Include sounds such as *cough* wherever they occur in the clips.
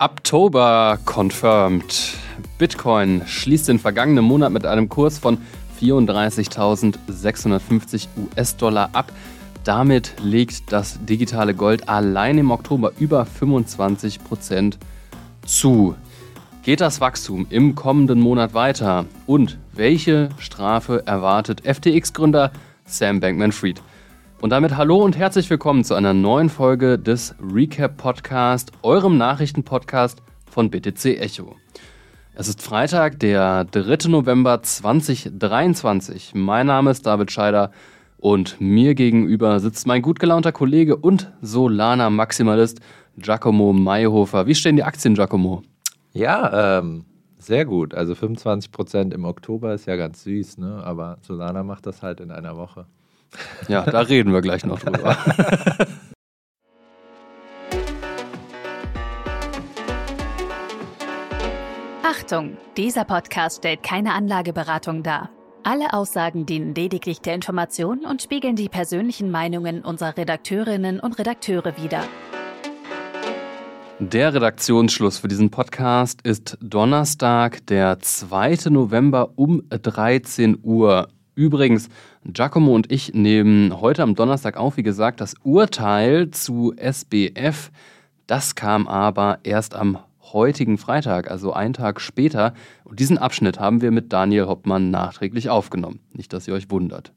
Oktober confirmed. Bitcoin schließt den vergangenen Monat mit einem Kurs von 34.650 US-Dollar ab. Damit legt das digitale Gold allein im Oktober über 25 Prozent zu. Geht das Wachstum im kommenden Monat weiter? Und welche Strafe erwartet FTX-Gründer Sam Bankman-Fried? Und damit hallo und herzlich willkommen zu einer neuen Folge des Recap Podcast, eurem Nachrichtenpodcast von BTC Echo. Es ist Freitag, der 3. November 2023. Mein Name ist David Scheider und mir gegenüber sitzt mein gut gelaunter Kollege und Solana Maximalist Giacomo Mayhofer. Wie stehen die Aktien, Giacomo? Ja, ähm, sehr gut. Also 25 Prozent im Oktober ist ja ganz süß, ne? aber Solana macht das halt in einer Woche. Ja, da reden wir gleich noch drüber. *laughs* Achtung, dieser Podcast stellt keine Anlageberatung dar. Alle Aussagen dienen lediglich der Information und spiegeln die persönlichen Meinungen unserer Redakteurinnen und Redakteure wider. Der Redaktionsschluss für diesen Podcast ist Donnerstag, der 2. November um 13 Uhr. Übrigens, Giacomo und ich nehmen heute am Donnerstag auf, wie gesagt, das Urteil zu SBF. Das kam aber erst am heutigen Freitag, also einen Tag später. Und diesen Abschnitt haben wir mit Daniel Hoppmann nachträglich aufgenommen. Nicht, dass ihr euch wundert.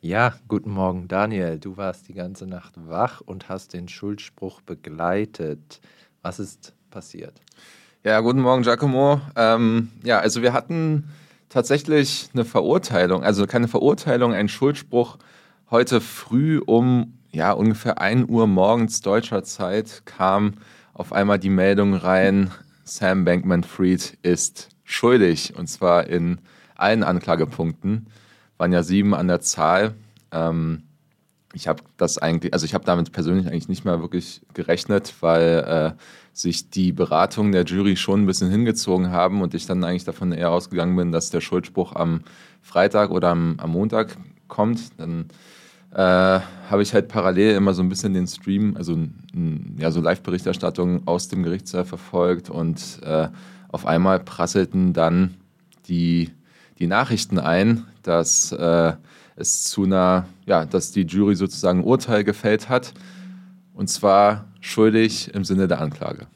Ja, guten Morgen, Daniel. Du warst die ganze Nacht wach und hast den Schuldspruch begleitet. Was ist passiert? Ja, guten Morgen, Giacomo. Ähm, ja, also wir hatten tatsächlich eine Verurteilung, also keine Verurteilung, ein Schuldspruch heute früh um ja, ungefähr 1 Uhr morgens deutscher Zeit kam auf einmal die Meldung rein, Sam Bankman-Fried ist schuldig und zwar in allen Anklagepunkten, waren ja sieben an der Zahl. Ähm, ich habe das eigentlich, also ich habe damit persönlich eigentlich nicht mehr wirklich gerechnet, weil äh, sich die Beratungen der Jury schon ein bisschen hingezogen haben und ich dann eigentlich davon eher ausgegangen bin, dass der Schuldspruch am Freitag oder am, am Montag kommt. Dann äh, habe ich halt parallel immer so ein bisschen den Stream, also ja, so Live-Berichterstattung aus dem Gerichtssaal verfolgt und äh, auf einmal prasselten dann die, die Nachrichten ein, dass äh, es zu einer, ja, dass die Jury sozusagen ein Urteil gefällt hat und zwar schuldig im Sinne der Anklage.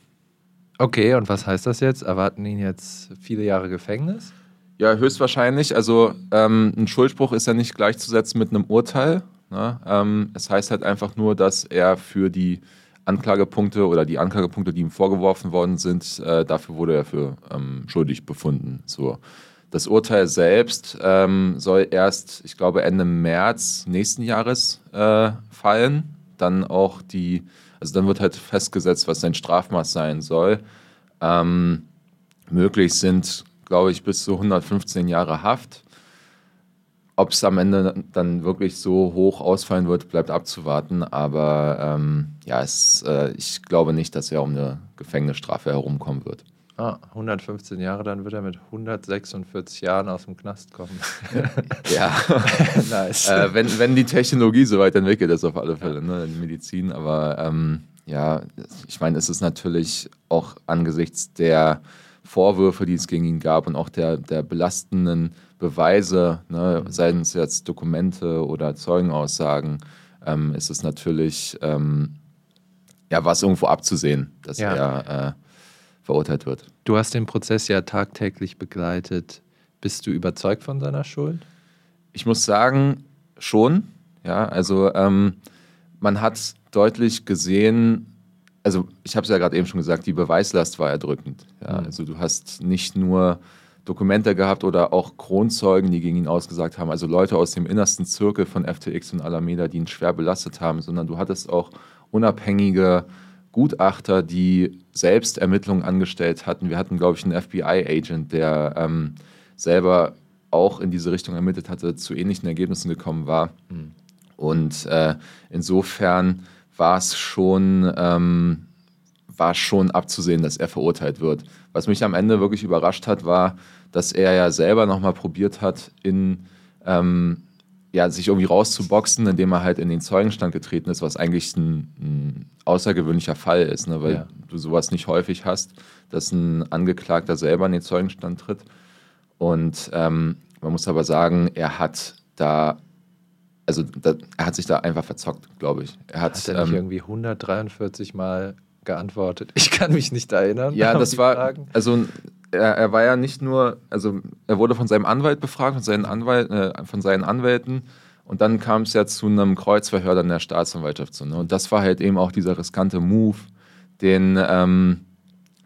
Okay, und was heißt das jetzt? Erwarten ihn jetzt viele Jahre Gefängnis? Ja, höchstwahrscheinlich. Also ähm, ein Schuldspruch ist ja nicht gleichzusetzen mit einem Urteil. Ne? Ähm, es heißt halt einfach nur, dass er für die Anklagepunkte oder die Anklagepunkte, die ihm vorgeworfen worden sind, äh, dafür wurde er für ähm, schuldig befunden. So. Das Urteil selbst ähm, soll erst, ich glaube, Ende März nächsten Jahres äh, fallen dann auch die, also dann wird halt festgesetzt, was sein Strafmaß sein soll. Ähm, möglich sind, glaube ich, bis zu 115 Jahre Haft. Ob es am Ende dann wirklich so hoch ausfallen wird, bleibt abzuwarten. Aber ähm, ja, es, äh, ich glaube nicht, dass er um eine Gefängnisstrafe herumkommen wird. Ah, 115 Jahre, dann wird er mit 146 Jahren aus dem Knast kommen. *laughs* ja, *laughs* nice. Äh, wenn, wenn die Technologie so weit entwickelt ist, auf alle Fälle, ne, die Medizin. Aber ähm, ja, ich meine, es ist natürlich auch angesichts der Vorwürfe, die es gegen ihn gab und auch der, der belastenden Beweise, ne, mhm. seien es jetzt Dokumente oder Zeugenaussagen, ähm, ist es natürlich, ähm, ja, was irgendwo abzusehen, dass ja. er. Äh, verurteilt wird. Du hast den Prozess ja tagtäglich begleitet. Bist du überzeugt von seiner Schuld? Ich muss sagen, schon. Ja, also ähm, man hat deutlich gesehen, also ich habe es ja gerade eben schon gesagt, die Beweislast war erdrückend. Ja, mhm. also du hast nicht nur Dokumente gehabt oder auch Kronzeugen, die gegen ihn ausgesagt haben, also Leute aus dem innersten Zirkel von FTX und Alameda, die ihn schwer belastet haben, sondern du hattest auch unabhängige Gutachter, die selbst Ermittlungen angestellt hatten. Wir hatten, glaube ich, einen FBI-Agent, der ähm, selber auch in diese Richtung ermittelt hatte, zu ähnlichen Ergebnissen gekommen war. Mhm. Und äh, insofern war es schon, ähm, war schon abzusehen, dass er verurteilt wird. Was mich am Ende wirklich überrascht hat, war, dass er ja selber nochmal probiert hat, in ähm, ja, sich irgendwie rauszuboxen, indem er halt in den Zeugenstand getreten ist, was eigentlich ein, ein außergewöhnlicher Fall ist, ne? weil Ja. du sowas nicht häufig hast, dass ein Angeklagter selber in den Zeugenstand tritt. Und ähm, man muss aber sagen, er hat da, also da, er hat sich da einfach verzockt, glaube ich. Er hat, Hat er nicht ähm, irgendwie 143 Mal geantwortet? Ich kann mich nicht erinnern. Ja, *laughs* das war, Fragen. also er, er war ja nicht nur, also er wurde von seinem Anwalt befragt, von seinen, Anwalt, äh, von seinen Anwälten und dann kam es ja zu einem Kreuzverhör dann der Staatsanwaltschaft. So, ne? Und das war halt eben auch dieser riskante Move, den, ähm,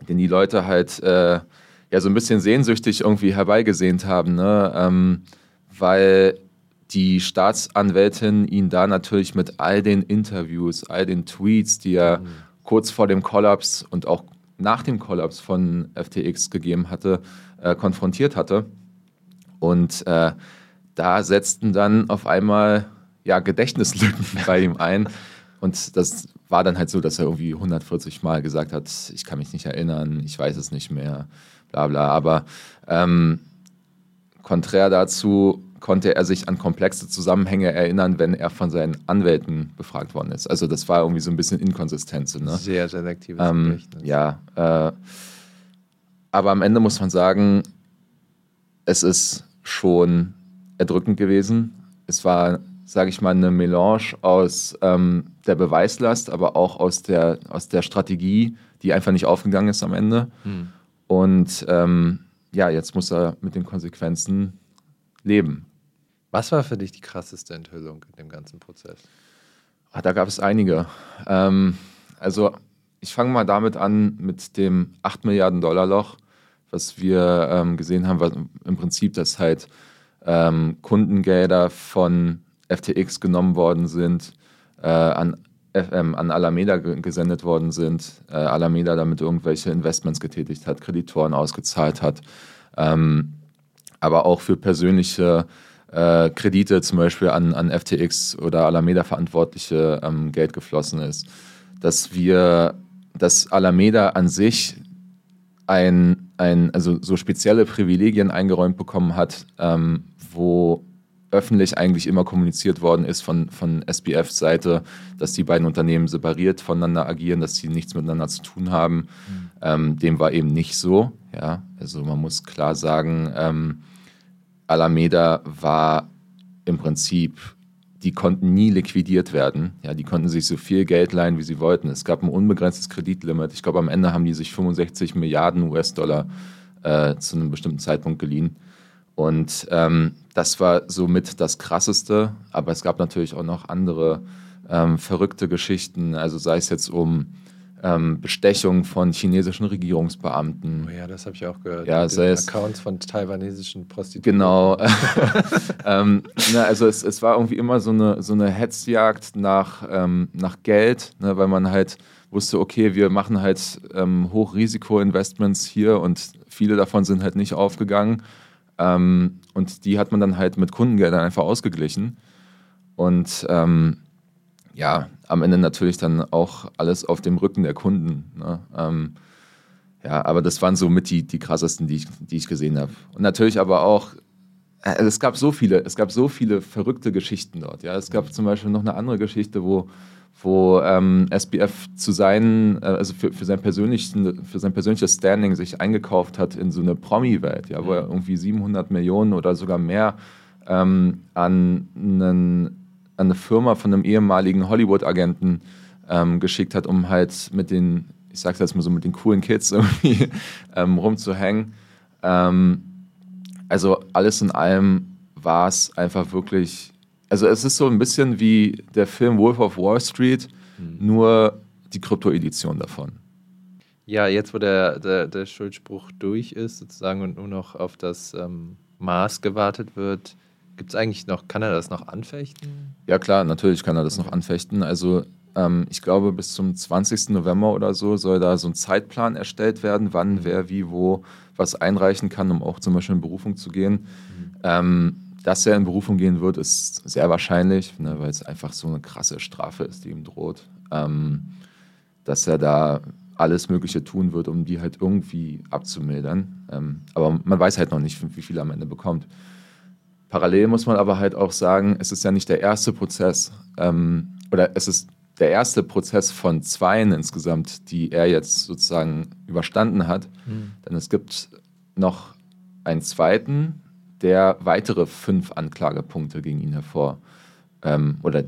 den die Leute halt äh, ja so ein bisschen sehnsüchtig irgendwie herbeigesehnt haben, ne? ähm, weil die Staatsanwältin ihn da natürlich mit all den Interviews, all den Tweets, die er kurz vor dem Kollaps und auch nach dem Kollaps von FTX gegeben hatte, äh, konfrontiert hatte. Und äh, da setzten dann auf einmal ja, Gedächtnislücken *laughs* bei ihm ein. Und das war dann halt so, dass er irgendwie 140 Mal gesagt hat, ich kann mich nicht erinnern, ich weiß es nicht mehr, bla bla. Aber ähm, konträr dazu konnte er sich an komplexe Zusammenhänge erinnern, wenn er von seinen Anwälten befragt worden ist. Also das war irgendwie so ein bisschen Inkonsistenz. Ne? Sehr selektives Ähm, Gedächtnis. ja, äh, aber am Ende muss man sagen, es ist schon erdrückend gewesen. Es war, sage ich mal, eine Melange aus ähm, der Beweislast, aber auch aus der, aus der Strategie, die einfach nicht aufgegangen ist am Ende. Hm. Und ähm, ja, jetzt muss er mit den Konsequenzen leben. Was war für dich die krasseste Enthüllung in dem ganzen Prozess? Ah, da gab es einige. Ähm, also ich fange mal damit an mit dem 8 Milliarden Dollar Loch, was wir ähm, gesehen haben, was im Prinzip, dass halt ähm, Kundengelder von FTX genommen worden sind, äh, an, FM, an Alameda ge- gesendet worden sind, äh, Alameda damit irgendwelche Investments getätigt hat, Kreditoren ausgezahlt hat, ähm, aber auch für persönliche äh, Kredite zum Beispiel an, an FTX oder Alameda Verantwortliche ähm, Geld geflossen ist. Dass wir, dass Alameda an sich ein, ein, also so spezielle Privilegien eingeräumt bekommen hat, ähm, wo öffentlich eigentlich immer kommuniziert worden ist von, von SBFs Seite, dass die beiden Unternehmen separiert voneinander agieren, dass sie nichts miteinander zu tun haben. Ähm, dem war eben nicht so. Ja? Also man muss klar sagen, ähm, Alameda war im Prinzip, die konnten nie liquidiert werden. Ja, die konnten sich so viel Geld leihen, wie sie wollten. Es gab ein unbegrenztes Kreditlimit. Ich glaube, am Ende haben die sich 65 Milliarden US-Dollar äh, zu einem bestimmten Zeitpunkt geliehen. Und ähm, das war somit das Krasseste. Aber es gab natürlich auch noch andere ähm, verrückte Geschichten. Also sei es jetzt um ähm, Bestechung von chinesischen Regierungsbeamten. Oh ja, das habe ich auch gehört. Ja, sei es- Accounts von taiwanesischen Prostituierten. Genau. *laughs* *laughs* ähm, na, also es, es war irgendwie immer so eine, so eine Hetzjagd nach, ähm, nach Geld, ne, weil man halt wusste, okay, wir machen halt ähm, Hochrisiko-Investments hier und viele davon sind halt nicht aufgegangen. Ähm, und die hat man dann halt mit Kundengeldern einfach ausgeglichen. Und ähm, ja, am Ende natürlich dann auch alles auf dem Rücken der Kunden. Ne? Ähm, ja, aber das waren so mit die, die krassesten, die ich, die ich gesehen habe. Und natürlich aber auch, äh, es gab so viele, es gab so viele verrückte Geschichten dort. Ja, es gab zum Beispiel noch eine andere Geschichte, wo, wo ähm, SBF zu seinen, äh, also für, für, sein persönlichen, für sein persönliches Standing sich eingekauft hat in so eine Promi-Welt, ja, wo er irgendwie 700 Millionen oder sogar mehr ähm, an, einen, an eine Firma von einem ehemaligen Hollywood-Agenten ähm, geschickt hat, um halt mit den, ich sag's jetzt mal so, mit den coolen Kids *laughs* irgendwie ähm, rumzuhängen. Ähm, also alles in allem war es einfach wirklich, also es ist so ein bisschen wie der Film Wolf of Wall Street, nur die Krypto-Edition davon. Ja, jetzt wo der, der, der Schuldspruch durch ist sozusagen und nur noch auf das ähm, Maß gewartet wird, gibt es eigentlich noch, kann er das noch anfechten? Ja klar, natürlich kann er das noch anfechten. Also ähm, ich glaube, bis zum 20. November oder so soll da so ein Zeitplan erstellt werden, wann, wer, wie, wo was einreichen kann, um auch zum Beispiel in Berufung zu gehen. Ähm, dass er in Berufung gehen wird, ist sehr wahrscheinlich, ne, weil es einfach so eine krasse Strafe ist, die ihm droht. Ähm, dass er da alles Mögliche tun wird, um die halt irgendwie abzumildern. Ähm, aber man weiß halt noch nicht, wie viel er am Ende bekommt. Parallel muss man aber halt auch sagen, es ist ja nicht der erste Prozess ähm, oder es ist der erste Prozess von zweien insgesamt, die er jetzt sozusagen überstanden hat. Mhm. Denn es gibt noch einen zweiten, der weitere fünf Anklagepunkte gegen ihn hervor ähm, oder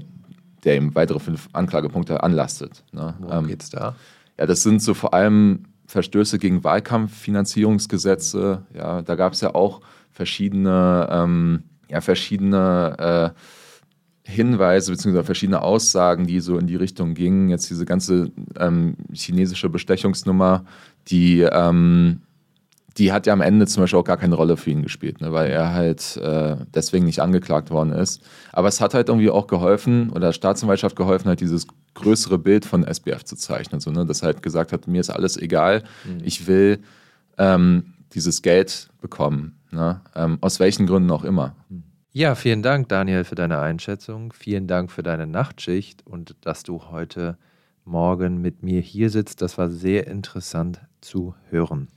der ihm weitere fünf Anklagepunkte anlastet. Ne? Worum ähm, geht's da? Ja, das sind so vor allem Verstöße gegen Wahlkampffinanzierungsgesetze. Ja, da gab es ja auch verschiedene, ähm, ja, verschiedene äh, Hinweise bzw. verschiedene Aussagen, die so in die Richtung gingen. Jetzt diese ganze ähm, chinesische Bestechungsnummer, die ähm, die hat ja am Ende zum Beispiel auch gar keine Rolle für ihn gespielt, ne, weil er halt äh, deswegen nicht angeklagt worden ist. Aber es hat halt irgendwie auch geholfen, oder der Staatsanwaltschaft geholfen, halt dieses größere Bild von SBF zu zeichnen. So, ne, dass halt gesagt hat, mir ist alles egal, mhm. ich will ähm, dieses Geld bekommen. Ne, ähm, aus welchen Gründen auch immer. Ja, vielen Dank, Daniel, für deine Einschätzung. Vielen Dank für deine Nachtschicht und dass du heute Morgen mit mir hier sitzt. Das war sehr interessant zu hören.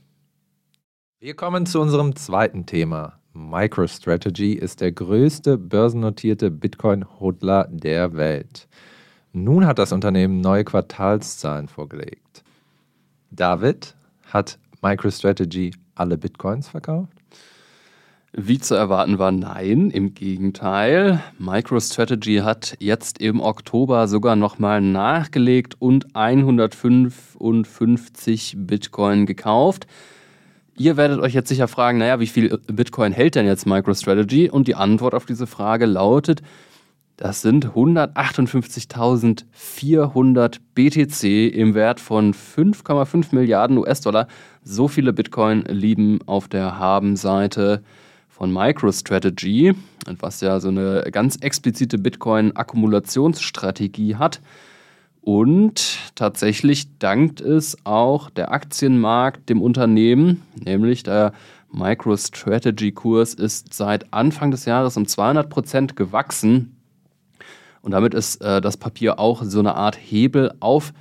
Wir kommen zu unserem zweiten Thema. MicroStrategy ist der größte börsennotierte Bitcoin-Hodler der Welt. Nun hat das Unternehmen neue Quartalszahlen vorgelegt. David, hat MicroStrategy alle Bitcoins verkauft? Wie zu erwarten war nein, im Gegenteil. MicroStrategy hat jetzt im Oktober sogar nochmal nachgelegt und 155 Bitcoin gekauft. Ihr werdet euch jetzt sicher fragen, naja, wie viel Bitcoin hält denn jetzt MicroStrategy? Und die Antwort auf diese Frage lautet, das sind 158.400 BTC im Wert von 5,5 Milliarden US-Dollar. So viele Bitcoin lieben auf der Habenseite von MicroStrategy, was ja so eine ganz explizite Bitcoin-Akkumulationsstrategie hat. Und tatsächlich dankt es auch der Aktienmarkt dem Unternehmen, nämlich der MicroStrategy-Kurs ist seit Anfang des Jahres um 200 Prozent gewachsen. Und damit ist äh, das Papier auch so eine Art Hebel auf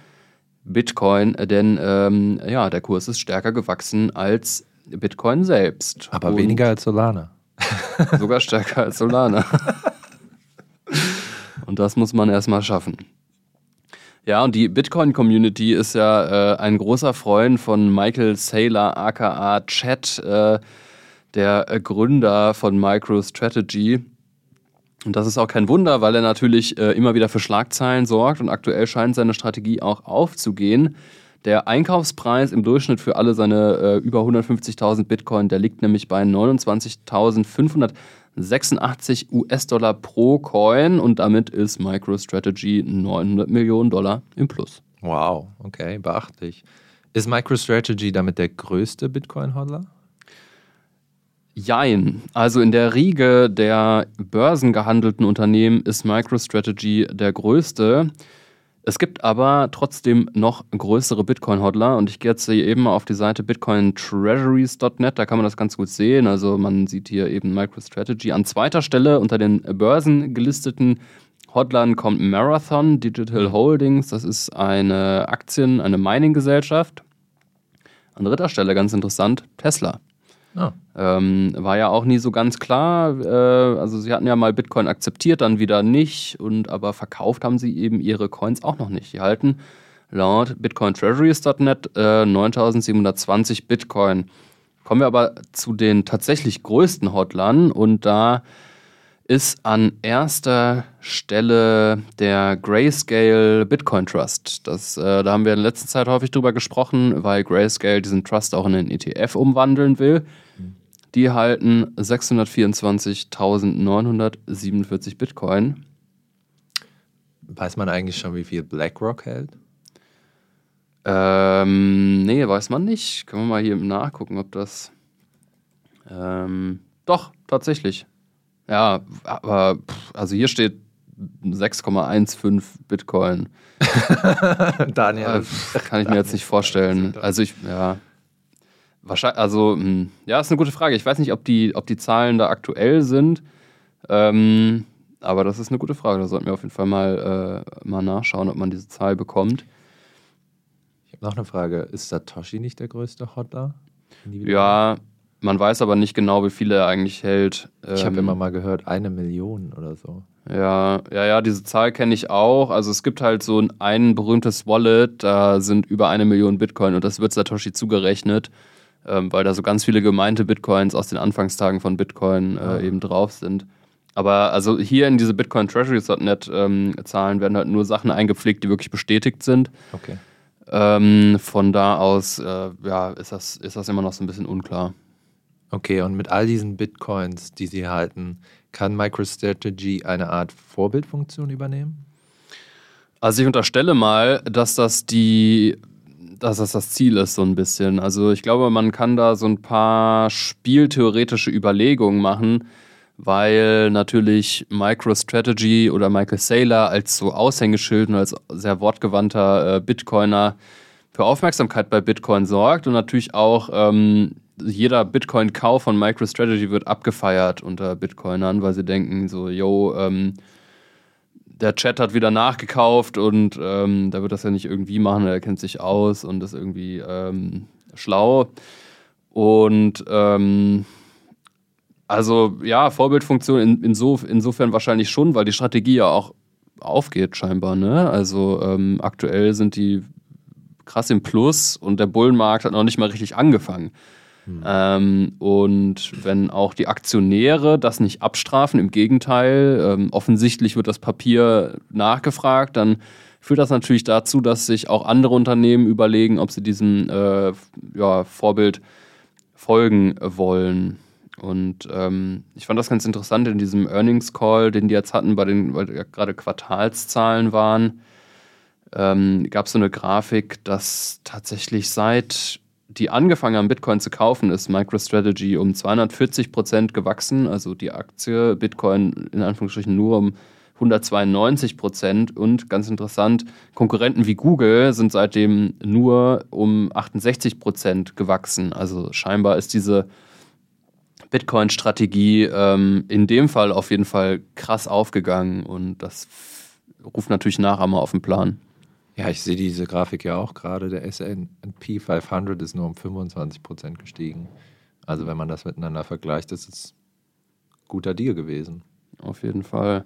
Bitcoin, denn ähm, ja, der Kurs ist stärker gewachsen als Bitcoin selbst. Aber Und weniger als Solana. *laughs* sogar stärker als Solana. *laughs* Und das muss man erstmal schaffen. Ja, und die Bitcoin-Community ist ja äh, ein großer Freund von Michael Saylor, aka Chat, äh, der äh, Gründer von MicroStrategy. Und das ist auch kein Wunder, weil er natürlich äh, immer wieder für Schlagzeilen sorgt und aktuell scheint seine Strategie auch aufzugehen. Der Einkaufspreis im Durchschnitt für alle seine äh, über 150.000 Bitcoin, der liegt nämlich bei 29.500 86 US-Dollar pro Coin und damit ist MicroStrategy 900 Millionen Dollar im Plus. Wow, okay, beachtlich. Ist MicroStrategy damit der größte Bitcoin-Hodler? Jein. Also in der Riege der börsengehandelten Unternehmen ist MicroStrategy der größte. Es gibt aber trotzdem noch größere Bitcoin-Hodler und ich gehe jetzt hier eben auf die Seite bitcointreasuries.net, da kann man das ganz gut sehen. Also man sieht hier eben MicroStrategy. An zweiter Stelle unter den börsengelisteten Hodlern kommt Marathon Digital Holdings, das ist eine Aktien-, eine Mining-Gesellschaft. An dritter Stelle, ganz interessant, Tesla. Ah. Ähm, war ja auch nie so ganz klar. Äh, also sie hatten ja mal Bitcoin akzeptiert, dann wieder nicht. Und aber verkauft haben sie eben ihre Coins auch noch nicht. Die halten laut bitcointreasuries.net äh, 9720 Bitcoin. Kommen wir aber zu den tatsächlich größten Hotlern und da ist an erster Stelle der Grayscale Bitcoin Trust. Das, äh, da haben wir in letzter Zeit häufig drüber gesprochen, weil Grayscale diesen Trust auch in einen ETF umwandeln will. Die halten 624.947 Bitcoin. Weiß man eigentlich schon, wie viel BlackRock hält? Ähm, nee, weiß man nicht. Können wir mal hier nachgucken, ob das. Ähm, doch, tatsächlich. Ja, aber also hier steht 6,15 Bitcoin. *laughs* Daniel. Äh, kann ich mir jetzt nicht vorstellen. Also ich, ja. Wahrscheinlich, also, hm, ja, ist eine gute Frage. Ich weiß nicht, ob die, ob die Zahlen da aktuell sind. Ähm, aber das ist eine gute Frage. Da sollten wir auf jeden Fall mal, äh, mal nachschauen, ob man diese Zahl bekommt. Ich habe noch eine Frage. Ist Satoshi nicht der größte Hodler? Ja, Man weiß aber nicht genau, wie viel er eigentlich hält. Ich habe Ähm, immer mal gehört, eine Million oder so. Ja, ja, ja, diese Zahl kenne ich auch. Also es gibt halt so ein, ein berühmtes Wallet, da sind über eine Million Bitcoin und das wird Satoshi zugerechnet, ähm, weil da so ganz viele gemeinte Bitcoins aus den Anfangstagen von Bitcoin äh, Ah. eben drauf sind. Aber also hier in diese Bitcoin Treasuries.net ähm, Zahlen werden halt nur Sachen eingepflegt, die wirklich bestätigt sind. Okay. Ähm, von da aus, äh, ja, ist das, ist das immer noch so ein bisschen unklar. Okay, und mit all diesen Bitcoins, die sie halten, kann MicroStrategy eine Art Vorbildfunktion übernehmen? Also ich unterstelle mal, dass das die, dass das das Ziel ist so ein bisschen. Also ich glaube, man kann da so ein paar spieltheoretische Überlegungen machen, weil natürlich MicroStrategy oder Michael Saylor als so Aushängeschild und als sehr wortgewandter äh, Bitcoiner für Aufmerksamkeit bei Bitcoin sorgt und natürlich auch ähm, jeder Bitcoin-Kauf von MicroStrategy wird abgefeiert unter Bitcoinern, weil sie denken so, yo, ähm, der Chat hat wieder nachgekauft und ähm, der wird das ja nicht irgendwie machen, er kennt sich aus und ist irgendwie ähm, schlau. Und ähm, also ja, Vorbildfunktion in, inso, insofern wahrscheinlich schon, weil die Strategie ja auch aufgeht scheinbar. Ne? Also ähm, aktuell sind die krass im Plus und der Bullenmarkt hat noch nicht mal richtig angefangen. Ähm, und wenn auch die Aktionäre das nicht abstrafen, im Gegenteil, ähm, offensichtlich wird das Papier nachgefragt, dann führt das natürlich dazu, dass sich auch andere Unternehmen überlegen, ob sie diesem äh, ja, Vorbild folgen wollen. Und ähm, ich fand das ganz interessant in diesem Earnings Call, den die jetzt hatten, bei den, weil gerade Quartalszahlen waren, ähm, gab es so eine Grafik, dass tatsächlich seit die angefangen haben, Bitcoin zu kaufen, ist MicroStrategy um 240 Prozent gewachsen. Also die Aktie Bitcoin in Anführungsstrichen nur um 192 Prozent. Und ganz interessant, Konkurrenten wie Google sind seitdem nur um 68 Prozent gewachsen. Also scheinbar ist diese Bitcoin-Strategie ähm, in dem Fall auf jeden Fall krass aufgegangen und das ruft natürlich Nachahmer auf den Plan. Ja, ich sehe diese Grafik ja auch gerade. Der S&P 500 ist nur um 25 Prozent gestiegen. Also wenn man das miteinander vergleicht, ist es ein guter Deal gewesen. Auf jeden Fall.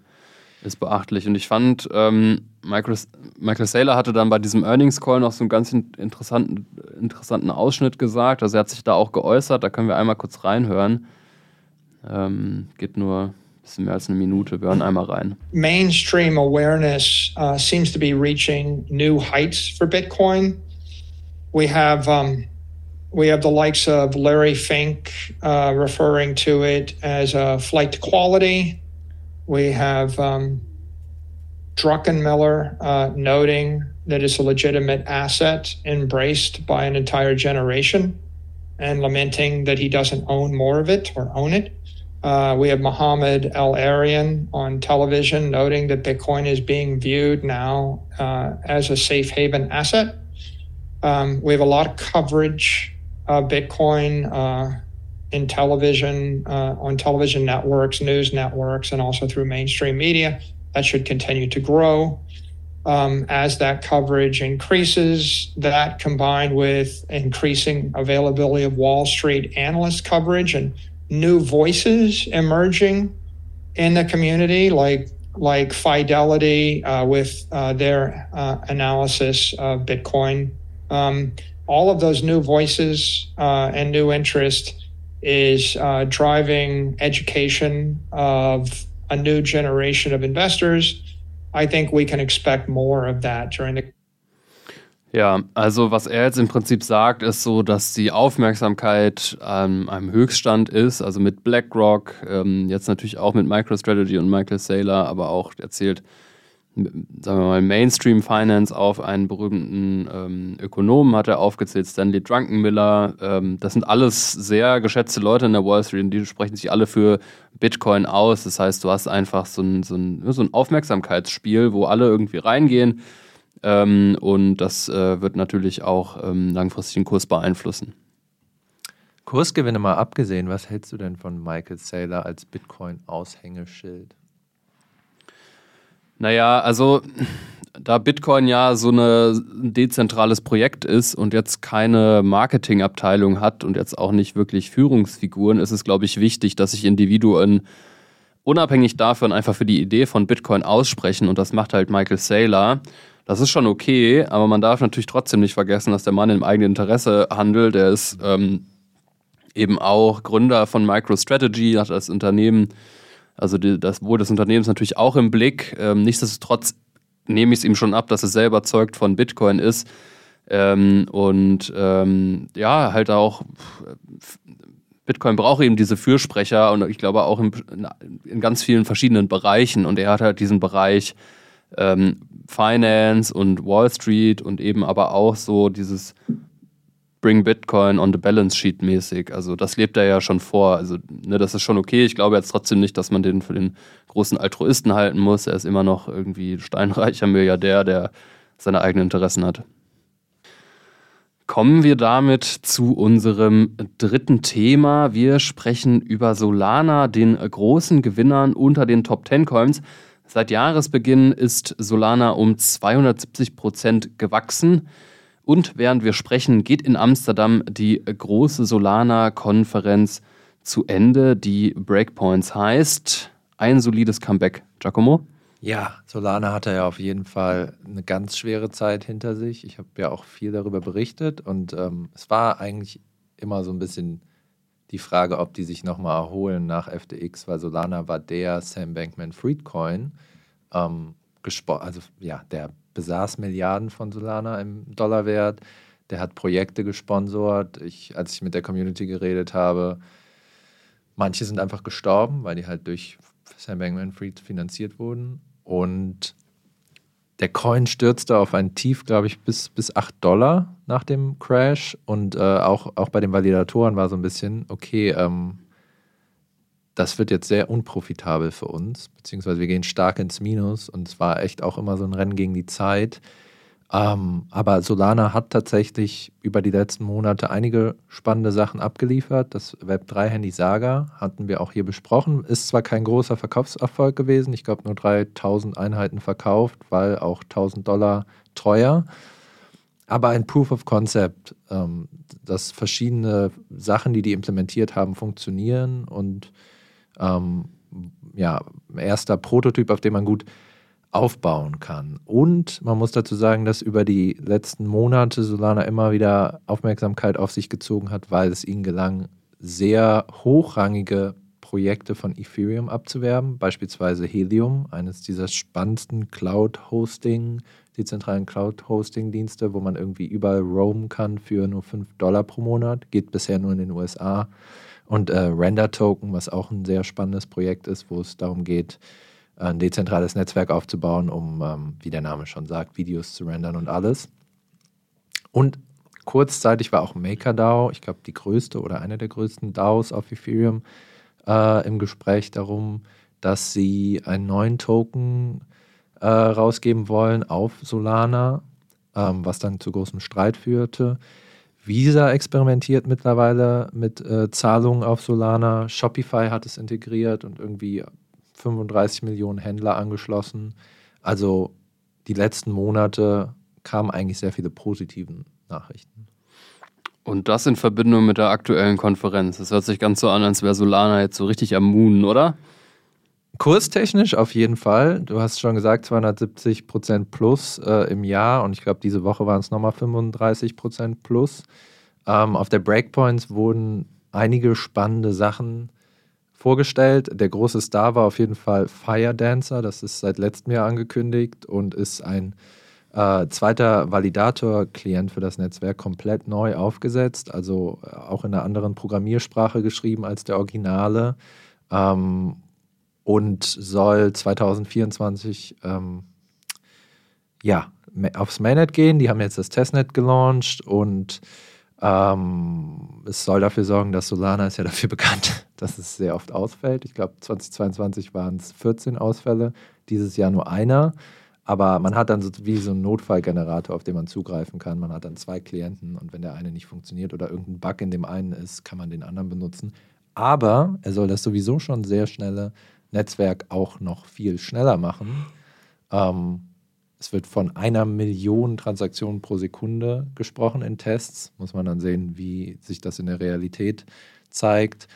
Ist beachtlich. Und ich fand, ähm, Michael, Michael Saylor hatte dann bei diesem Earnings Call noch so einen ganz in- interessanten, interessanten Ausschnitt gesagt. Also er hat sich da auch geäußert, da können wir einmal kurz reinhören. Ähm, geht nur bisschen mehr als eine Minute. Wir hören einmal rein. mainstream awareness uh, seems to be reaching new heights for Bitcoin. We have um, we have the likes of Larry Fink uh, referring to it as a flight to quality. We have um, Druckenmiller uh, noting that it's a legitimate asset embraced by an entire generation and lamenting that he doesn't own more of it or own it. Uh, we have Mohammed Al Arian on television noting that Bitcoin is being viewed now uh, as a safe haven asset. Um, we have a lot of coverage of Bitcoin uh, in television, uh, on television networks, news networks, and also through mainstream media. That should continue to grow. Um, as that coverage increases, that combined with increasing availability of Wall Street analyst coverage and new voices emerging in the community, like like Fidelity uh, with uh, their uh, analysis of Bitcoin. Um, all of those new voices uh, and new interest is uh, driving education of a new generation of investors. I think we can expect more of that during the Ja, also was er jetzt im Prinzip sagt, ist so, dass die Aufmerksamkeit an einem Höchststand ist, also mit BlackRock, ähm, jetzt natürlich auch mit MicroStrategy und Michael Saylor, aber auch erzählt, sagen wir mal, Mainstream Finance auf einen berühmten ähm, Ökonomen hat er aufgezählt, Stanley Drunkenmiller. Ähm, das sind alles sehr geschätzte Leute in der Wall Street und die sprechen sich alle für Bitcoin aus. Das heißt, du hast einfach so ein, so ein, so ein Aufmerksamkeitsspiel, wo alle irgendwie reingehen. Ähm, und das äh, wird natürlich auch ähm, langfristig den Kurs beeinflussen. Kursgewinne mal abgesehen, was hältst du denn von Michael Saylor als Bitcoin-Aushängeschild? Naja, also da Bitcoin ja so eine, ein dezentrales Projekt ist und jetzt keine Marketingabteilung hat und jetzt auch nicht wirklich Führungsfiguren, ist es, glaube ich, wichtig, dass sich Individuen unabhängig davon einfach für die Idee von Bitcoin aussprechen und das macht halt Michael Saylor. Das ist schon okay, aber man darf natürlich trotzdem nicht vergessen, dass der Mann im eigenen Interesse handelt. Er ist ähm, eben auch Gründer von MicroStrategy, hat das Unternehmen, also die, das Wohl des Unternehmens natürlich auch im Blick. Ähm, nichtsdestotrotz nehme ich es ihm schon ab, dass es selber zeugt von Bitcoin ist. Ähm, und ähm, ja, halt auch Bitcoin braucht eben diese Fürsprecher und ich glaube auch in, in ganz vielen verschiedenen Bereichen. Und er hat halt diesen Bereich ähm, Finance und Wall Street und eben aber auch so dieses Bring Bitcoin on the Balance Sheet mäßig. Also das lebt er ja schon vor. Also ne, das ist schon okay. Ich glaube jetzt trotzdem nicht, dass man den für den großen Altruisten halten muss. Er ist immer noch irgendwie steinreicher Milliardär, der seine eigenen Interessen hat. Kommen wir damit zu unserem dritten Thema. Wir sprechen über Solana, den großen Gewinnern unter den Top 10 Coins. Seit Jahresbeginn ist Solana um 270 Prozent gewachsen. Und während wir sprechen, geht in Amsterdam die große Solana-Konferenz zu Ende, die Breakpoints heißt. Ein solides Comeback. Giacomo? Ja, Solana hatte ja auf jeden Fall eine ganz schwere Zeit hinter sich. Ich habe ja auch viel darüber berichtet und ähm, es war eigentlich immer so ein bisschen die Frage, ob die sich nochmal erholen nach FTX, weil Solana war der Sam Bankman Fried Coin. Ähm, also ja, der besaß Milliarden von Solana im Dollarwert. Der hat Projekte gesponsert. Ich, als ich mit der Community geredet habe, manche sind einfach gestorben, weil die halt durch Sam Bankman Fried finanziert wurden. Und der Coin stürzte auf ein Tief, glaube ich, bis, bis 8 Dollar nach dem Crash. Und äh, auch, auch bei den Validatoren war so ein bisschen, okay, ähm, das wird jetzt sehr unprofitabel für uns, beziehungsweise wir gehen stark ins Minus und es war echt auch immer so ein Rennen gegen die Zeit. Ähm, aber Solana hat tatsächlich über die letzten Monate einige spannende Sachen abgeliefert. Das Web3-Handy Saga hatten wir auch hier besprochen. Ist zwar kein großer Verkaufserfolg gewesen, ich glaube nur 3000 Einheiten verkauft, weil auch 1000 Dollar teuer. Aber ein Proof of Concept, ähm, dass verschiedene Sachen, die die implementiert haben, funktionieren und ähm, ja, erster Prototyp, auf dem man gut aufbauen kann. Und man muss dazu sagen, dass über die letzten Monate Solana immer wieder Aufmerksamkeit auf sich gezogen hat, weil es ihnen gelang, sehr hochrangige Projekte von Ethereum abzuwerben, beispielsweise Helium, eines dieser spannendsten Cloud-Hosting, dezentralen Cloud-Hosting-Dienste, wo man irgendwie überall roamen kann für nur 5 Dollar pro Monat, geht bisher nur in den USA. Und äh, Render Token, was auch ein sehr spannendes Projekt ist, wo es darum geht, ein dezentrales Netzwerk aufzubauen, um, ähm, wie der Name schon sagt, Videos zu rendern und alles. Und kurzzeitig war auch MakerDAO, ich glaube die größte oder eine der größten DAOs auf Ethereum, äh, im Gespräch darum, dass sie einen neuen Token äh, rausgeben wollen auf Solana, ähm, was dann zu großem Streit führte. Visa experimentiert mittlerweile mit äh, Zahlungen auf Solana. Shopify hat es integriert und irgendwie 35 Millionen Händler angeschlossen. Also die letzten Monate kamen eigentlich sehr viele positiven Nachrichten. Und das in Verbindung mit der aktuellen Konferenz. Das hört sich ganz so an, als wäre Solana jetzt so richtig am Moon, oder? Kurstechnisch auf jeden Fall. Du hast schon gesagt, 270 Prozent plus äh, im Jahr und ich glaube, diese Woche waren es nochmal 35 Prozent plus. Ähm, auf der Breakpoints wurden einige spannende Sachen vorgestellt. Der große Star war auf jeden Fall Fire Dancer. Das ist seit letztem Jahr angekündigt und ist ein äh, zweiter Validator-Klient für das Netzwerk komplett neu aufgesetzt, also äh, auch in einer anderen Programmiersprache geschrieben als der Originale. Ähm, und soll 2024 ähm, ja, aufs Mainnet gehen. Die haben jetzt das Testnet gelauncht und ähm, es soll dafür sorgen, dass Solana ist ja dafür *laughs* bekannt, dass es sehr oft ausfällt. Ich glaube, 2022 waren es 14 Ausfälle, dieses Jahr nur einer. Aber man hat dann so wie so einen Notfallgenerator, auf den man zugreifen kann. Man hat dann zwei Klienten und wenn der eine nicht funktioniert oder irgendein Bug in dem einen ist, kann man den anderen benutzen. Aber er soll das sowieso schon sehr schnelle Netzwerk auch noch viel schneller machen. Ähm, es wird von einer Million Transaktionen pro Sekunde gesprochen in Tests. Muss man dann sehen, wie sich das in der Realität zeigt.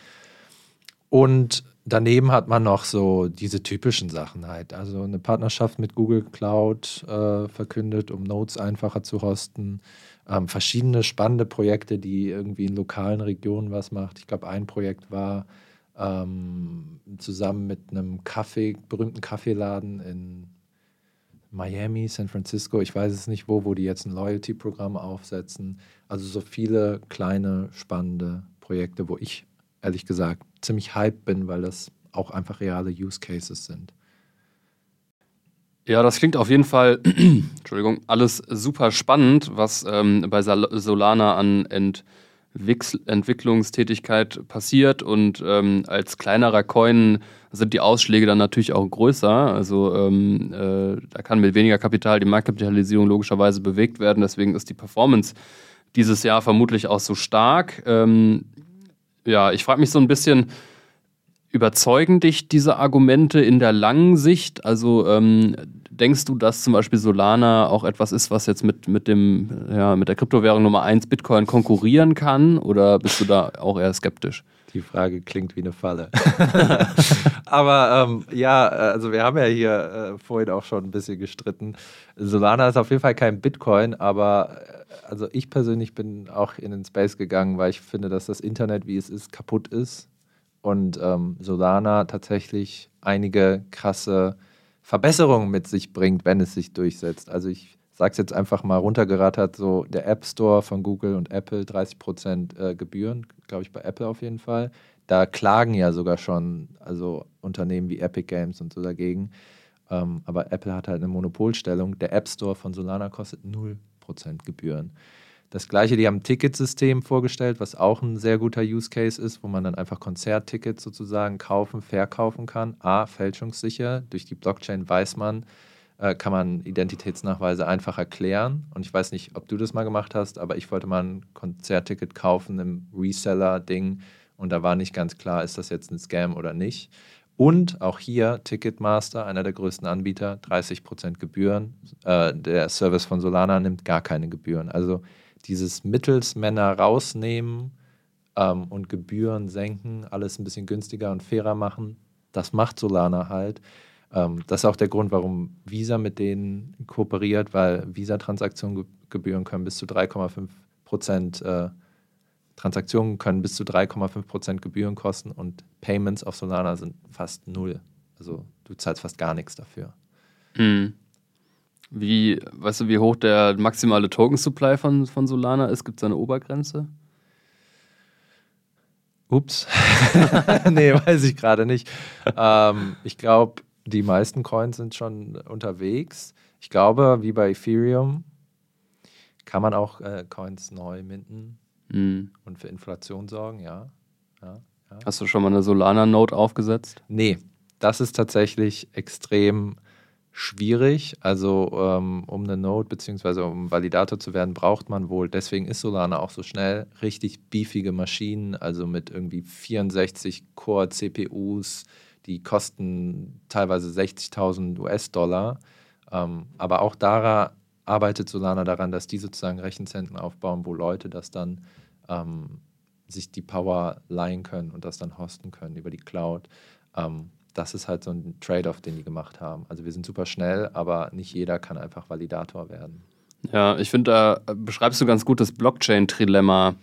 Und daneben hat man noch so diese typischen Sachen halt. Also eine Partnerschaft mit Google Cloud äh, verkündet, um Notes einfacher zu hosten. Ähm, verschiedene spannende Projekte, die irgendwie in lokalen Regionen was macht. Ich glaube, ein Projekt war ähm, zusammen mit einem Kaffee, berühmten Kaffeeladen in Miami, San Francisco, ich weiß es nicht wo, wo die jetzt ein Loyalty-Programm aufsetzen. Also so viele kleine, spannende Projekte, wo ich ehrlich gesagt ziemlich hyped bin, weil das auch einfach reale Use Cases sind. Ja, das klingt auf jeden Fall, *clears throat* Entschuldigung, alles super spannend, was ähm, bei Solana an Entwicklungstätigkeit passiert. Und ähm, als kleinerer Coin sind die Ausschläge dann natürlich auch größer. Also ähm, äh, da kann mit weniger Kapital die Marktkapitalisierung logischerweise bewegt werden. Deswegen ist die Performance dieses Jahr vermutlich auch so stark. Ähm, ja, ich frage mich so ein bisschen, überzeugen dich diese Argumente in der langen Sicht? Also ähm, denkst du, dass zum Beispiel Solana auch etwas ist, was jetzt mit, mit, dem, ja, mit der Kryptowährung Nummer 1 Bitcoin konkurrieren kann? Oder bist du da auch eher skeptisch? Die Frage klingt wie eine Falle. *laughs* Aber ähm, ja, also wir haben ja hier äh, vorhin auch schon ein bisschen gestritten. Solana ist auf jeden Fall kein Bitcoin, aber äh, also ich persönlich bin auch in den Space gegangen, weil ich finde, dass das Internet, wie es ist, kaputt ist und ähm, Solana tatsächlich einige krasse Verbesserungen mit sich bringt, wenn es sich durchsetzt. Also ich sage es jetzt einfach mal runtergerattert, so der App Store von Google und Apple 30% äh, Gebühren, glaube ich bei Apple auf jeden Fall. Da klagen ja sogar schon also Unternehmen wie Epic Games und so dagegen. Ähm, aber Apple hat halt eine Monopolstellung. Der App Store von Solana kostet 0% Gebühren. Das gleiche, die haben ein Ticketsystem vorgestellt, was auch ein sehr guter Use Case ist, wo man dann einfach Konzerttickets sozusagen kaufen, verkaufen kann. A, fälschungssicher. Durch die Blockchain weiß man, äh, kann man Identitätsnachweise einfach erklären. Und ich weiß nicht, ob du das mal gemacht hast, aber ich wollte mal ein Konzertticket kaufen im Reseller-Ding und da war nicht ganz klar, ist das jetzt ein Scam oder nicht. Und auch hier Ticketmaster, einer der größten Anbieter, 30% Gebühren. Äh, der Service von Solana nimmt gar keine Gebühren. Also dieses Mittelsmänner rausnehmen ähm, und Gebühren senken, alles ein bisschen günstiger und fairer machen, das macht Solana halt. Ähm, das ist auch der Grund, warum Visa mit denen kooperiert, weil Visa-Transaktionsgebühren können bis zu 3,5 Prozent äh, Transaktionen können bis zu 3,5 Prozent Gebühren kosten und Payments auf Solana sind fast null. Also du zahlst fast gar nichts dafür. Mhm. Wie, weißt du, wie hoch der maximale Token-Supply von, von Solana ist? Gibt es eine Obergrenze? Ups. *laughs* nee, weiß ich gerade nicht. Ähm, ich glaube, die meisten Coins sind schon unterwegs. Ich glaube, wie bei Ethereum kann man auch äh, Coins neu minten mhm. und für Inflation sorgen, ja. ja, ja. Hast du schon mal eine Solana-Note aufgesetzt? Nee, das ist tatsächlich extrem schwierig. Also um, ähm, um eine Node bzw. um Validator zu werden, braucht man wohl, deswegen ist Solana auch so schnell, richtig beefige Maschinen, also mit irgendwie 64 Core-CPUs, die kosten teilweise 60.000 US-Dollar. Ähm, aber auch daran arbeitet Solana daran, dass die sozusagen Rechenzentren aufbauen, wo Leute das dann ähm, sich die Power leihen können und das dann hosten können über die Cloud. Ähm, das ist halt so ein Trade-off, den die gemacht haben. Also wir sind super schnell, aber nicht jeder kann einfach Validator werden. Ja, ich finde, da beschreibst du ganz gut das Blockchain-Trilemma.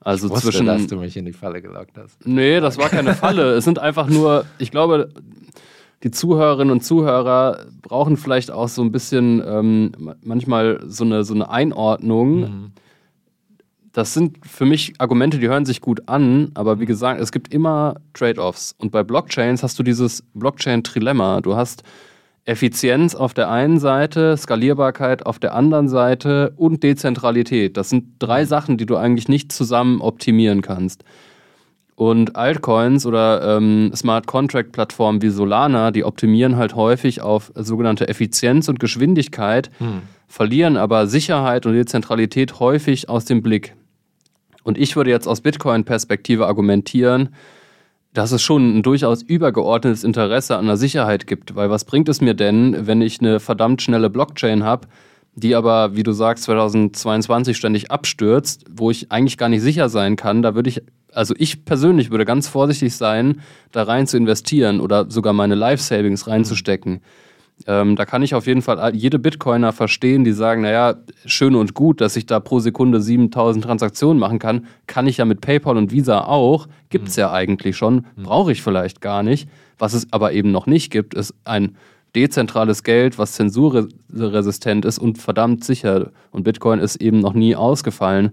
Also ich wusste, zwischen. dass du mich in die Falle gelockt hast. Nee, das war keine Falle. *laughs* es sind einfach nur, ich glaube, die Zuhörerinnen und Zuhörer brauchen vielleicht auch so ein bisschen ähm, manchmal so eine, so eine Einordnung. Mhm das sind für mich Argumente, die hören sich gut an, aber wie gesagt, es gibt immer Trade-offs. Und bei Blockchains hast du dieses Blockchain-Trilemma. Du hast Effizienz auf der einen Seite, Skalierbarkeit auf der anderen Seite und Dezentralität. Das sind drei Sachen, die du eigentlich nicht zusammen optimieren kannst. Und Altcoins oder ähm, Smart Contract Plattformen wie Solana, die optimieren halt häufig auf sogenannte Effizienz und Geschwindigkeit, hm. verlieren aber Sicherheit und Dezentralität häufig aus dem Blick. Und ich würde jetzt aus Bitcoin-Perspektive argumentieren, dass es schon ein durchaus übergeordnetes Interesse an der Sicherheit gibt. Weil was bringt es mir denn, wenn ich eine verdammt schnelle Blockchain habe, die aber, wie du sagst, 2022 ständig abstürzt, wo ich eigentlich gar nicht sicher sein kann, da würde ich, also ich persönlich würde ganz vorsichtig sein, da rein zu investieren oder sogar meine Life-Savings reinzustecken. Ähm, da kann ich auf jeden Fall jede Bitcoiner verstehen, die sagen, naja, schön und gut, dass ich da pro Sekunde 7000 Transaktionen machen kann, kann ich ja mit PayPal und Visa auch, gibt es mhm. ja eigentlich schon, mhm. brauche ich vielleicht gar nicht. Was es aber eben noch nicht gibt, ist ein dezentrales Geld, was zensurresistent ist und verdammt sicher. Und Bitcoin ist eben noch nie ausgefallen.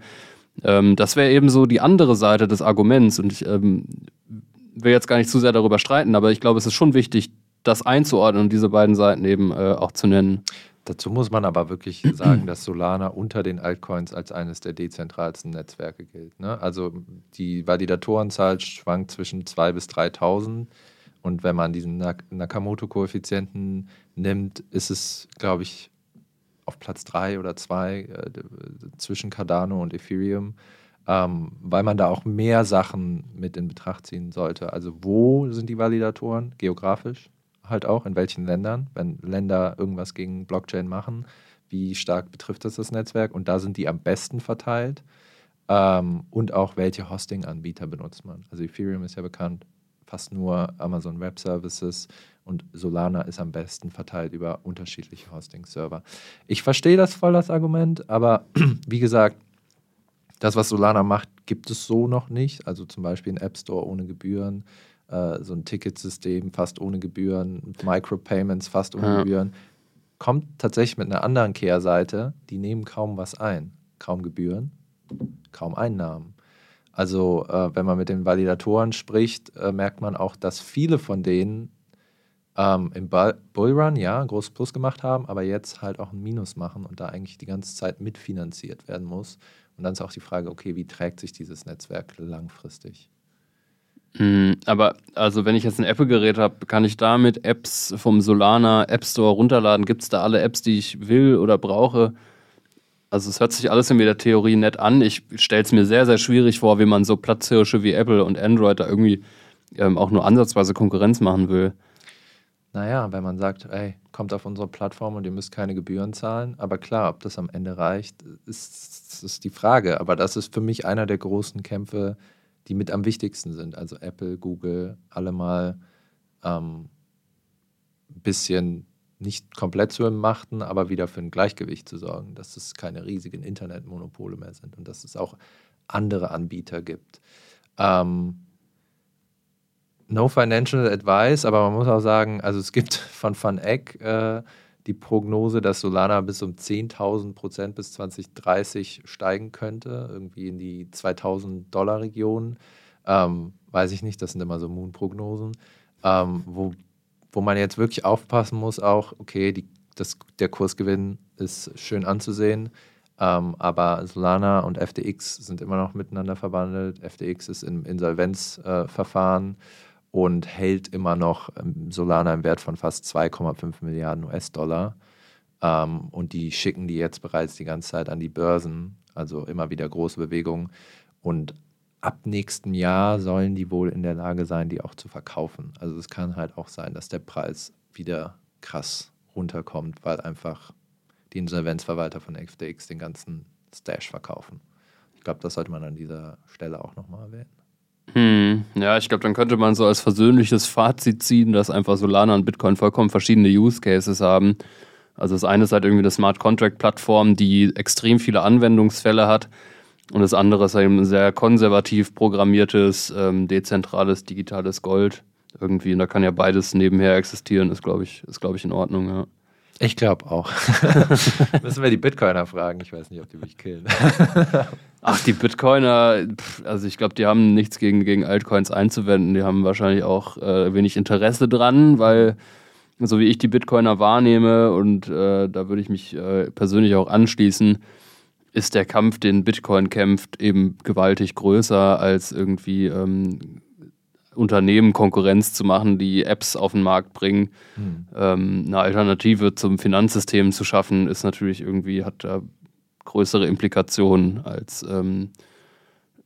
Ähm, das wäre eben so die andere Seite des Arguments. Und ich ähm, will jetzt gar nicht zu sehr darüber streiten, aber ich glaube, es ist schon wichtig, das einzuordnen und diese beiden Seiten eben äh, auch zu nennen. Dazu muss man aber wirklich *clears throat* sagen, dass Solana unter den Altcoins als eines der dezentralsten Netzwerke gilt. Ne? Also die Validatorenzahl schwankt zwischen 2.000 bis 3.000. Und wenn man diesen Nakamoto-Koeffizienten nimmt, ist es, glaube ich, auf Platz 3 oder 2 äh, zwischen Cardano und Ethereum, ähm, weil man da auch mehr Sachen mit in Betracht ziehen sollte. Also wo sind die Validatoren? Geografisch halt auch, in welchen Ländern, wenn Länder irgendwas gegen Blockchain machen, wie stark betrifft das das Netzwerk und da sind die am besten verteilt. Ähm, und auch welche Hosting-Anbieter benutzt man. Also Ethereum ist ja bekannt fast nur Amazon Web Services und Solana ist am besten verteilt über unterschiedliche Hosting-Server. Ich verstehe das voll, das Argument, aber *clears throat* wie gesagt, das, was Solana macht, gibt es so noch nicht. Also zum Beispiel ein App Store ohne Gebühren, äh, so ein Ticketsystem fast ohne Gebühren, Micropayments fast ohne ja. Gebühren. Kommt tatsächlich mit einer anderen Kehrseite, die nehmen kaum was ein. Kaum Gebühren, kaum Einnahmen. Also äh, wenn man mit den Validatoren spricht, äh, merkt man auch, dass viele von denen ähm, im Bullrun ja ein großes Plus gemacht haben, aber jetzt halt auch ein Minus machen und da eigentlich die ganze Zeit mitfinanziert werden muss. Und dann ist auch die Frage, okay, wie trägt sich dieses Netzwerk langfristig? Hm, aber also wenn ich jetzt ein Apple-Gerät habe, kann ich damit Apps vom Solana App Store runterladen? Gibt es da alle Apps, die ich will oder brauche? Also es hört sich alles in der Theorie nett an. Ich stelle es mir sehr, sehr schwierig vor, wie man so Platzhirsche wie Apple und Android da irgendwie ähm, auch nur ansatzweise Konkurrenz machen will. Naja, wenn man sagt, ey, kommt auf unsere Plattform und ihr müsst keine Gebühren zahlen. Aber klar, ob das am Ende reicht, ist, ist die Frage. Aber das ist für mich einer der großen Kämpfe, die mit am wichtigsten sind. Also Apple, Google, alle mal ein ähm, bisschen nicht komplett zu entmachten, aber wieder für ein Gleichgewicht zu sorgen, dass es keine riesigen Internetmonopole mehr sind und dass es auch andere Anbieter gibt. Ähm, no financial advice, aber man muss auch sagen, also es gibt *laughs* von Van Eck äh, die Prognose, dass Solana bis um 10.000 Prozent bis 2030 steigen könnte, irgendwie in die 2.000 Dollar Region. Ähm, weiß ich nicht, das sind immer so Moon-Prognosen, ähm, wo wo man jetzt wirklich aufpassen muss, auch, okay, die, das, der Kursgewinn ist schön anzusehen, ähm, aber Solana und FTX sind immer noch miteinander verwandelt. FTX ist im Insolvenzverfahren äh, und hält immer noch ähm, Solana im Wert von fast 2,5 Milliarden US-Dollar. Ähm, und die schicken die jetzt bereits die ganze Zeit an die Börsen, also immer wieder große Bewegungen. Und ab nächstem Jahr sollen die wohl in der Lage sein, die auch zu verkaufen. Also es kann halt auch sein, dass der Preis wieder krass runterkommt, weil einfach die Insolvenzverwalter von FTX den ganzen Stash verkaufen. Ich glaube, das sollte man an dieser Stelle auch nochmal erwähnen. Hm, ja, ich glaube, dann könnte man so als versöhnliches Fazit ziehen, dass einfach Solana und Bitcoin vollkommen verschiedene Use Cases haben. Also das eine ist halt irgendwie eine Smart Contract Plattform, die extrem viele Anwendungsfälle hat und das andere ist eben ein sehr konservativ programmiertes, ähm, dezentrales, digitales Gold. Irgendwie, und da kann ja beides nebenher existieren, ist, glaube ich, ist, ich, in Ordnung, ja. Ich glaube auch. *laughs* Müssen wir die Bitcoiner fragen. Ich weiß nicht, ob die mich killen. *laughs* Ach, die Bitcoiner, also ich glaube, die haben nichts gegen, gegen Altcoins einzuwenden. Die haben wahrscheinlich auch äh, wenig Interesse dran, weil so wie ich die Bitcoiner wahrnehme, und äh, da würde ich mich äh, persönlich auch anschließen, ist der Kampf, den Bitcoin kämpft, eben gewaltig größer als irgendwie ähm, Unternehmen Konkurrenz zu machen, die Apps auf den Markt bringen. Mhm. Ähm, eine Alternative zum Finanzsystem zu schaffen, ist natürlich irgendwie, hat da größere Implikationen als ähm,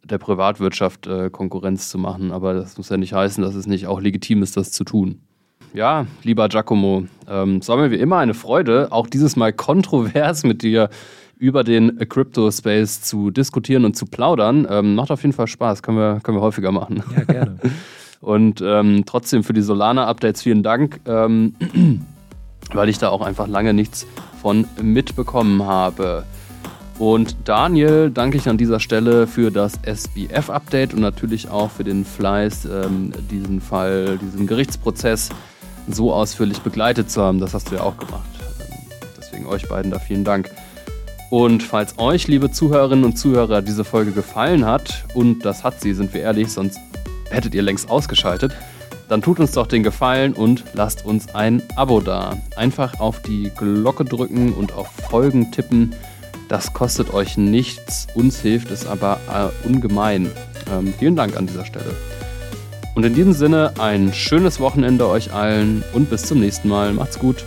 der Privatwirtschaft äh, Konkurrenz zu machen. Aber das muss ja nicht heißen, dass es nicht auch legitim ist, das zu tun. Ja, lieber Giacomo, ähm, es war mir wie immer eine Freude, auch dieses Mal kontrovers *laughs* mit dir über den Crypto Space zu diskutieren und zu plaudern. Ähm, macht auf jeden Fall Spaß, können wir, können wir häufiger machen. Ja, gerne. *laughs* und ähm, trotzdem für die Solana-Updates vielen Dank, ähm, *clears throat* weil ich da auch einfach lange nichts von mitbekommen habe. Und Daniel danke ich an dieser Stelle für das SBF-Update und natürlich auch für den Fleiß, ähm, diesen Fall, diesen Gerichtsprozess so ausführlich begleitet zu haben. Das hast du ja auch gemacht. Ähm, deswegen euch beiden da vielen Dank. Und falls euch, liebe Zuhörerinnen und Zuhörer, diese Folge gefallen hat, und das hat sie, sind wir ehrlich, sonst hättet ihr längst ausgeschaltet, dann tut uns doch den Gefallen und lasst uns ein Abo da. Einfach auf die Glocke drücken und auf Folgen tippen. Das kostet euch nichts, uns hilft es aber äh, ungemein. Ähm, vielen Dank an dieser Stelle. Und in diesem Sinne ein schönes Wochenende euch allen und bis zum nächsten Mal. Macht's gut.